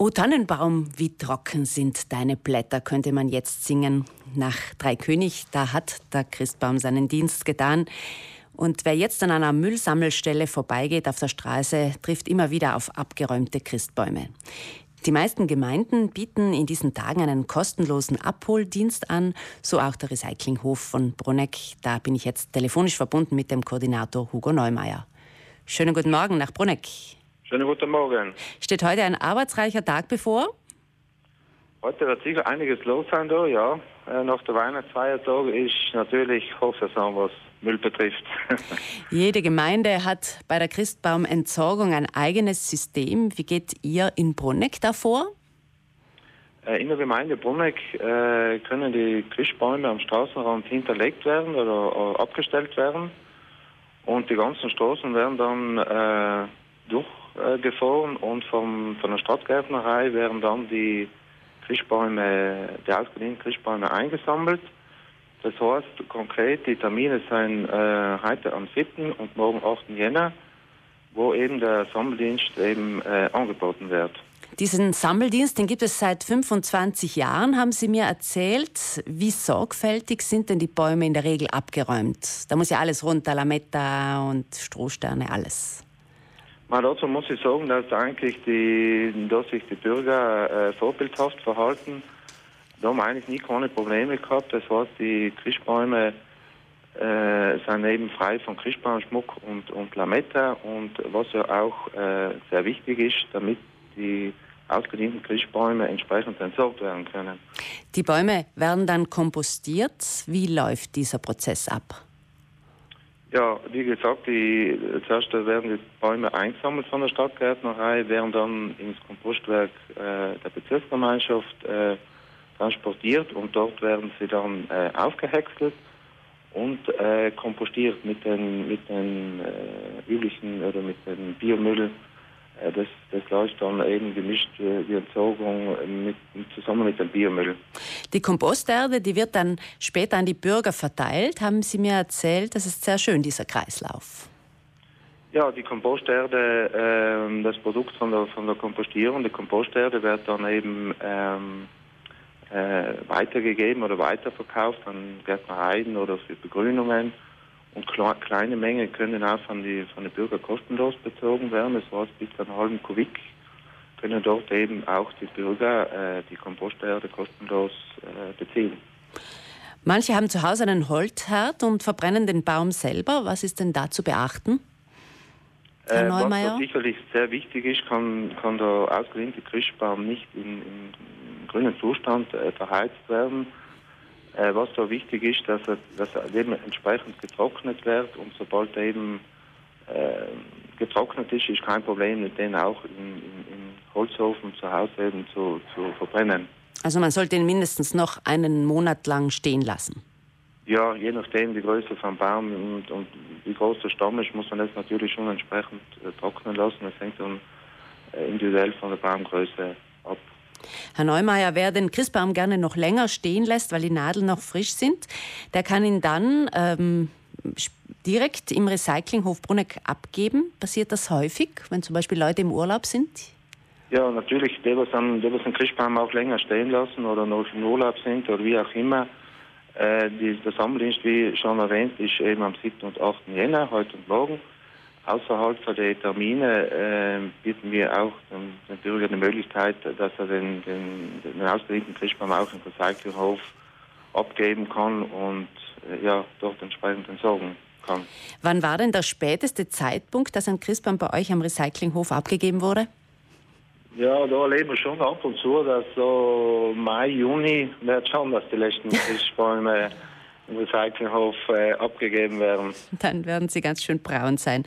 O Tannenbaum, wie trocken sind deine Blätter, könnte man jetzt singen. Nach Dreikönig, da hat der Christbaum seinen Dienst getan. Und wer jetzt an einer Müllsammelstelle vorbeigeht auf der Straße, trifft immer wieder auf abgeräumte Christbäume. Die meisten Gemeinden bieten in diesen Tagen einen kostenlosen Abholdienst an, so auch der Recyclinghof von Bruneck. Da bin ich jetzt telefonisch verbunden mit dem Koordinator Hugo Neumeier. Schönen guten Morgen nach Bruneck. Schönen guten Morgen. Steht heute ein arbeitsreicher Tag bevor? Heute wird sicher einiges los sein da, ja. Äh, nach der Weihnachtsfeiertag ist natürlich Hochsaison, was Müll betrifft. Jede Gemeinde hat bei der Christbaumentsorgung ein eigenes System. Wie geht ihr in Bruneck davor? Äh, in der Gemeinde Bruneck äh, können die Christbäume am Straßenrand hinterlegt werden oder abgestellt werden. Und die ganzen Straßen werden dann äh, gefahren und vom, von der Stadtgärtnerei werden dann die Christbäume, die ausgedienten Christbäume eingesammelt. Das heißt konkret, die Termine sind äh, heute am 7. und morgen 8. Jänner, wo eben der Sammeldienst eben äh, angeboten wird. Diesen Sammeldienst, den gibt es seit 25 Jahren, haben Sie mir erzählt. Wie sorgfältig sind denn die Bäume in der Regel abgeräumt? Da muss ja alles runter, Lametta und Strohsterne, alles. Mal dazu muss ich sagen, dass eigentlich die, dass sich die Bürger äh, vorbildhaft verhalten. Da haben eigentlich nie keine Probleme gehabt. Das heißt, die Christbäume äh, sind eben frei von Christbaumschmuck und, und Lametta und was ja auch äh, sehr wichtig ist, damit die ausgedienten Christbäume entsprechend entsorgt werden können. Die Bäume werden dann kompostiert. Wie läuft dieser Prozess ab? Ja, wie gesagt, die, zuerst werden die Bäume eingesammelt von der Stadtgärtnerei, werden dann ins Kompostwerk äh, der Bezirksgemeinschaft äh, transportiert und dort werden sie dann äh, aufgehäckselt und äh, kompostiert mit den, mit den äh, üblichen oder mit dem Biomüll äh, das, das läuft dann eben gemischt, äh, die Entsorgung mit, zusammen mit dem Biomüll. Die Komposterde, die wird dann später an die Bürger verteilt, haben Sie mir erzählt. Das ist sehr schön, dieser Kreislauf. Ja, die Komposterde, äh, das Produkt von der, von der Kompostierung, die Komposterde wird dann eben ähm, äh, weitergegeben oder weiterverkauft an Gärtnereien oder für Begrünungen. Und kleine Mengen können auch von den von die Bürgern kostenlos bezogen werden. Das heißt, bis zu einem halben Kubik können dort eben auch die Bürger äh, die Komposterde kostenlos äh, beziehen. Manche haben zu Hause einen Holzherd und verbrennen den Baum selber. Was ist denn da zu beachten? Herr äh, Neumeier? Was sicherlich sehr wichtig ist, kann, kann der ausgelehnte Christbaum nicht in, in grünen Zustand äh, verheizt werden äh, was da wichtig ist, dass er, dass er eben entsprechend getrocknet wird und sobald er eben äh, getrocknet ist, ist kein Problem, mit denen auch im, im Holzofen zu Hause eben zu, zu verbrennen. Also man sollte ihn mindestens noch einen Monat lang stehen lassen. Ja, je nachdem die Größe vom Baum und, und wie groß der Stamm ist, muss man das natürlich schon entsprechend äh, trocknen lassen. Das hängt dann äh, individuell von der Baumgröße ab. Herr Neumeier, wer den Christbaum gerne noch länger stehen lässt, weil die Nadeln noch frisch sind, der kann ihn dann ähm, direkt im Recyclinghof Bruneck abgeben. Passiert das häufig, wenn zum Beispiel Leute im Urlaub sind? Ja, natürlich, die, die, die den Christbaum auch länger stehen lassen oder noch im Urlaub sind oder wie auch immer. Äh, die, der Sammeldienst, wie schon erwähnt, ist eben am 7. und 8. Jänner, heute und morgen. Außerhalb von den Termine äh, bieten wir auch dem, dem, Bürger die Möglichkeit, dass er den, den, den ausgeliehenen Christbaum auch im Recyclinghof abgeben kann und äh, ja, dort entsprechend entsorgen kann. Wann war denn der späteste Zeitpunkt, dass ein Christbaum bei euch am Recyclinghof abgegeben wurde? Ja, da erleben wir schon ab und zu, dass so Mai, Juni wird schon, dass die letzten Christbäume im Recyclinghof äh, abgegeben werden. Dann werden sie ganz schön braun sein.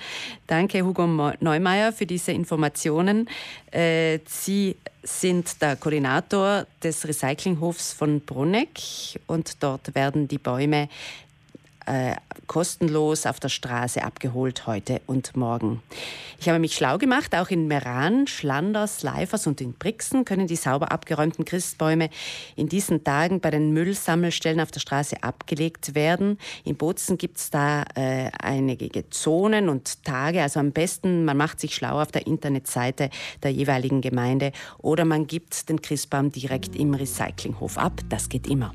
Danke, Hugo Neumeier, für diese Informationen. Äh, sie sind der Koordinator des Recyclinghofs von Bruneck und dort werden die Bäume äh, kostenlos auf der Straße abgeholt heute und morgen. Ich habe mich schlau gemacht, auch in Meran, Schlanders, Leifers und in Brixen können die sauber abgeräumten Christbäume in diesen Tagen bei den Müllsammelstellen auf der Straße abgelegt werden. In Bozen gibt es da äh, einige Zonen und Tage, also am besten, man macht sich schlau auf der Internetseite der jeweiligen Gemeinde oder man gibt den Christbaum direkt im Recyclinghof ab. Das geht immer.